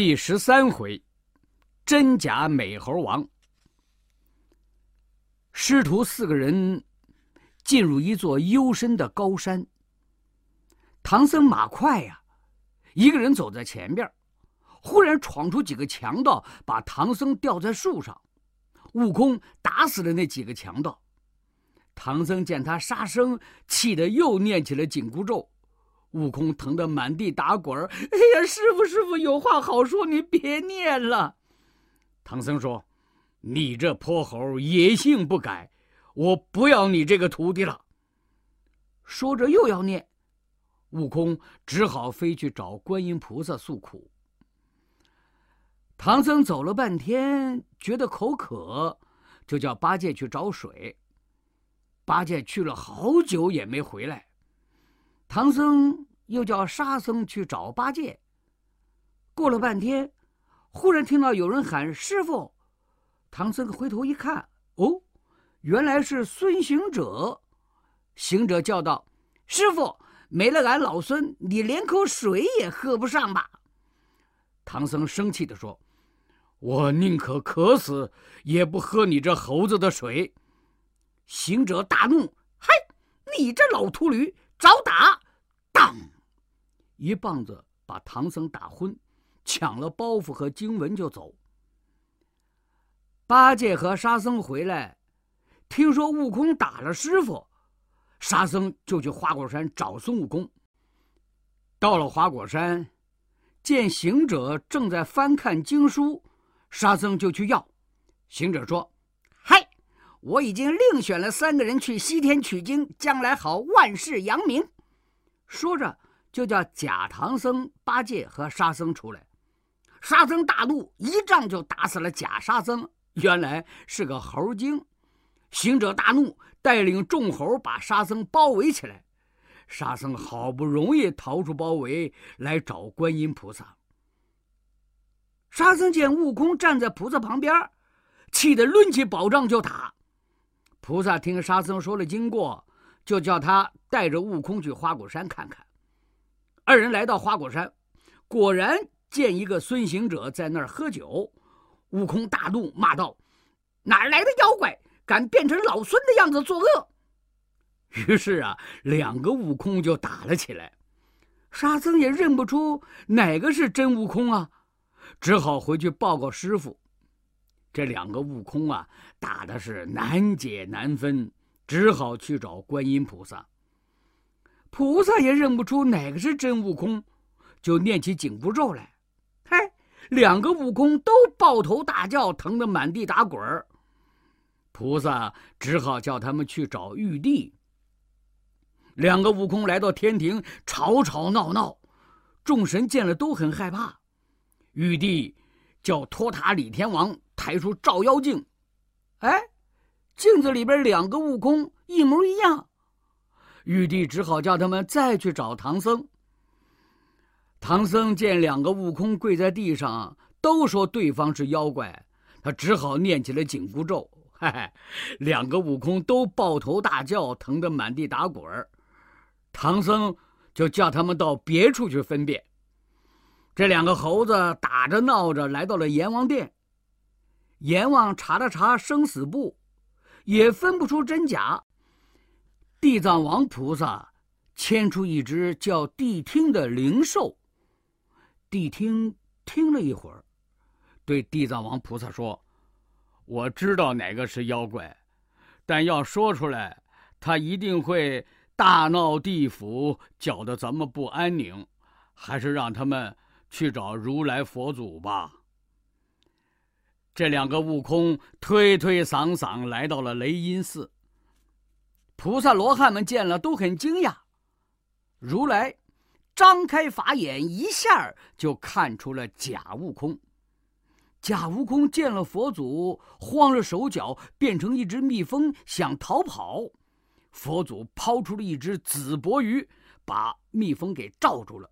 第十三回，真假美猴王。师徒四个人进入一座幽深的高山。唐僧马快呀，一个人走在前边，忽然闯出几个强盗，把唐僧吊在树上。悟空打死了那几个强盗。唐僧见他杀生，气得又念起了紧箍咒。悟空疼得满地打滚儿。哎呀，师傅，师傅，有话好说，你别念了。唐僧说：“你这泼猴，野性不改，我不要你这个徒弟了。”说着又要念，悟空只好飞去找观音菩萨诉苦。唐僧走了半天，觉得口渴，就叫八戒去找水。八戒去了好久也没回来。唐僧又叫沙僧去找八戒。过了半天，忽然听到有人喊：“师傅！”唐僧回头一看，哦，原来是孙行者。行者叫道：“师傅，没了俺老孙，你连口水也喝不上吧？”唐僧生气地说：“我宁可渴死，也不喝你这猴子的水。”行者大怒：“嗨，你这老秃驴！”找打，当！一棒子把唐僧打昏，抢了包袱和经文就走。八戒和沙僧回来，听说悟空打了师傅，沙僧就去花果山找孙悟空。到了花果山，见行者正在翻看经书，沙僧就去要。行者说。我已经另选了三个人去西天取经，将来好万世扬名。说着，就叫假唐僧、八戒和沙僧出来。沙僧大怒，一仗就打死了假沙僧。原来是个猴精。行者大怒，带领众猴把沙僧包围起来。沙僧好不容易逃出包围，来找观音菩萨。沙僧见悟空站在菩萨旁边，气得抡起宝杖就打。菩萨听沙僧说了经过，就叫他带着悟空去花果山看看。二人来到花果山，果然见一个孙行者在那儿喝酒。悟空大怒，骂道：“哪来的妖怪，敢变成老孙的样子作恶？”于是啊，两个悟空就打了起来。沙僧也认不出哪个是真悟空啊，只好回去报告师傅。这两个悟空啊，打的是难解难分，只好去找观音菩萨。菩萨也认不出哪个是真悟空，就念起紧箍咒来。嘿，两个悟空都抱头大叫，疼得满地打滚儿。菩萨只好叫他们去找玉帝。两个悟空来到天庭，吵吵闹闹，众神见了都很害怕。玉帝叫托塔李天王。抬出照妖镜，哎，镜子里边两个悟空一模一样。玉帝只好叫他们再去找唐僧。唐僧见两个悟空跪在地上，都说对方是妖怪，他只好念起了紧箍咒。嘿嘿，两个悟空都抱头大叫，疼得满地打滚儿。唐僧就叫他们到别处去分辨。这两个猴子打着闹着来到了阎王殿。阎王查了查生死簿，也分不出真假。地藏王菩萨牵出一只叫谛听的灵兽，谛听听了一会儿，对地藏王菩萨说：“我知道哪个是妖怪，但要说出来，他一定会大闹地府，搅得咱们不安宁。还是让他们去找如来佛祖吧。”这两个悟空推推搡搡来到了雷音寺。菩萨罗汉们见了都很惊讶。如来张开法眼，一下就看出了假悟空。假悟空见了佛祖，慌了手脚，变成一只蜜蜂想逃跑。佛祖抛出了一只紫脖鱼，把蜜蜂给罩住了。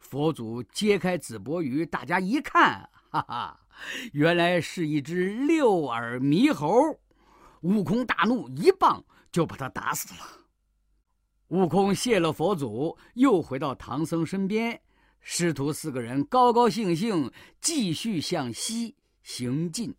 佛祖揭开紫脖鱼，大家一看，哈哈。原来是一只六耳猕猴，悟空大怒，一棒就把他打死了。悟空谢了佛祖，又回到唐僧身边，师徒四个人高高兴兴，继续向西行进。